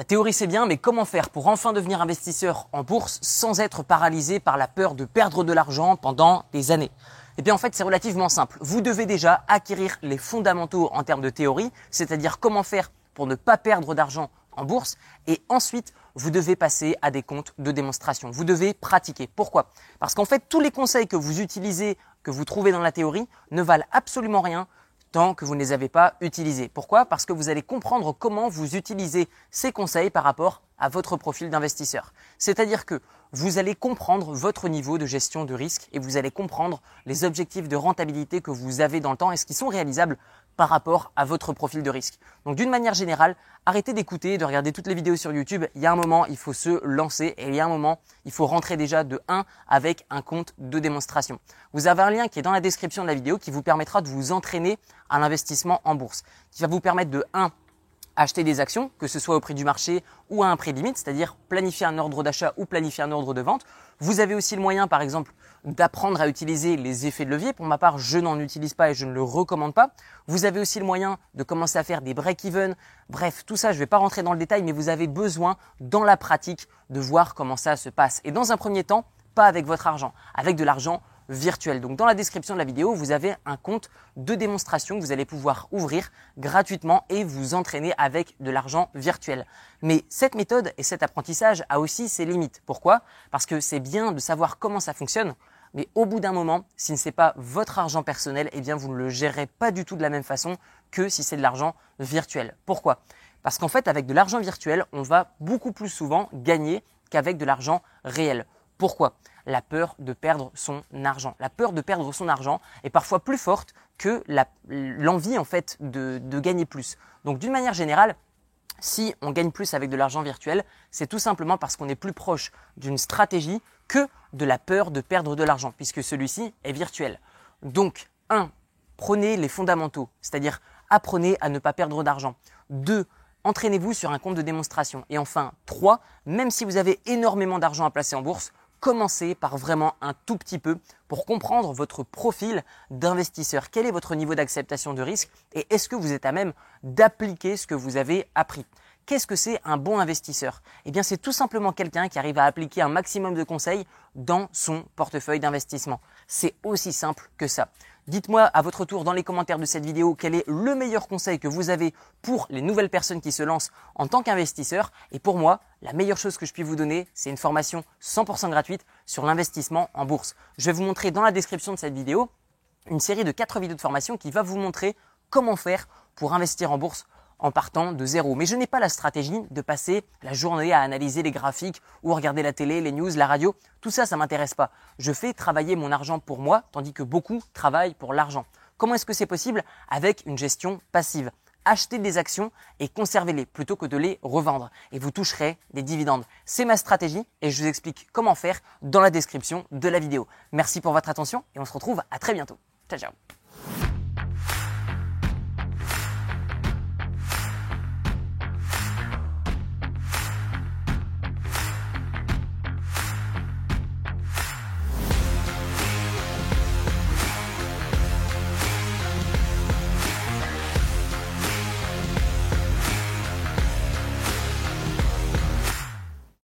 La théorie c'est bien, mais comment faire pour enfin devenir investisseur en bourse sans être paralysé par la peur de perdre de l'argent pendant des années? Eh bien en fait c'est relativement simple. Vous devez déjà acquérir les fondamentaux en termes de théorie, c'est-à-dire comment faire pour ne pas perdre d'argent en bourse, et ensuite vous devez passer à des comptes de démonstration. Vous devez pratiquer. Pourquoi? Parce qu'en fait tous les conseils que vous utilisez, que vous trouvez dans la théorie, ne valent absolument rien tant que vous ne les avez pas utilisés. Pourquoi? Parce que vous allez comprendre comment vous utilisez ces conseils par rapport à votre profil d'investisseur. C'est-à-dire que vous allez comprendre votre niveau de gestion de risque et vous allez comprendre les objectifs de rentabilité que vous avez dans le temps et ce qui sont réalisables par rapport à votre profil de risque. Donc d'une manière générale, arrêtez d'écouter, de regarder toutes les vidéos sur YouTube. Il y a un moment, il faut se lancer et il y a un moment, il faut rentrer déjà de 1 avec un compte de démonstration. Vous avez un lien qui est dans la description de la vidéo qui vous permettra de vous entraîner à l'investissement en bourse, qui va vous permettre de 1 acheter des actions, que ce soit au prix du marché ou à un prix limite, c'est-à-dire planifier un ordre d'achat ou planifier un ordre de vente. Vous avez aussi le moyen, par exemple, d'apprendre à utiliser les effets de levier. Pour ma part, je n'en utilise pas et je ne le recommande pas. Vous avez aussi le moyen de commencer à faire des break-even. Bref, tout ça, je ne vais pas rentrer dans le détail, mais vous avez besoin, dans la pratique, de voir comment ça se passe. Et dans un premier temps, pas avec votre argent, avec de l'argent virtuel. Donc dans la description de la vidéo, vous avez un compte de démonstration que vous allez pouvoir ouvrir gratuitement et vous entraîner avec de l'argent virtuel. Mais cette méthode et cet apprentissage a aussi ses limites. Pourquoi? Parce que c'est bien de savoir comment ça fonctionne, mais au bout d'un moment, si ce n'est pas votre argent personnel, eh bien vous ne le gérez pas du tout de la même façon que si c'est de l'argent virtuel. Pourquoi? Parce qu'en fait, avec de l'argent virtuel, on va beaucoup plus souvent gagner qu'avec de l'argent réel. Pourquoi? La peur de perdre son argent. La peur de perdre son argent est parfois plus forte que l'envie en fait de, de gagner plus. Donc d'une manière générale, si on gagne plus avec de l'argent virtuel, c'est tout simplement parce qu'on est plus proche d'une stratégie que de la peur de perdre de l'argent, puisque celui-ci est virtuel. Donc, 1. Prenez les fondamentaux, c'est-à-dire apprenez à ne pas perdre d'argent. 2. Entraînez-vous sur un compte de démonstration. Et enfin, 3. Même si vous avez énormément d'argent à placer en bourse, commencez par vraiment un tout petit peu pour comprendre votre profil d'investisseur. Quel est votre niveau d'acceptation de risque et est-ce que vous êtes à même d'appliquer ce que vous avez appris? Qu'est-ce que c'est un bon investisseur? Eh bien, c'est tout simplement quelqu'un qui arrive à appliquer un maximum de conseils dans son portefeuille d'investissement. C'est aussi simple que ça. Dites-moi à votre tour dans les commentaires de cette vidéo quel est le meilleur conseil que vous avez pour les nouvelles personnes qui se lancent en tant qu'investisseurs? Et pour moi, la meilleure chose que je puis vous donner, c'est une formation 100% gratuite sur l'investissement en bourse. Je vais vous montrer dans la description de cette vidéo une série de 4 vidéos de formation qui va vous montrer comment faire pour investir en bourse en partant de zéro. Mais je n'ai pas la stratégie de passer la journée à analyser les graphiques ou regarder la télé, les news, la radio. Tout ça, ça m'intéresse pas. Je fais travailler mon argent pour moi, tandis que beaucoup travaillent pour l'argent. Comment est-ce que c'est possible Avec une gestion passive? Achetez des actions et conservez-les plutôt que de les revendre et vous toucherez des dividendes. C'est ma stratégie et je vous explique comment faire dans la description de la vidéo. Merci pour votre attention et on se retrouve à très bientôt. Ciao ciao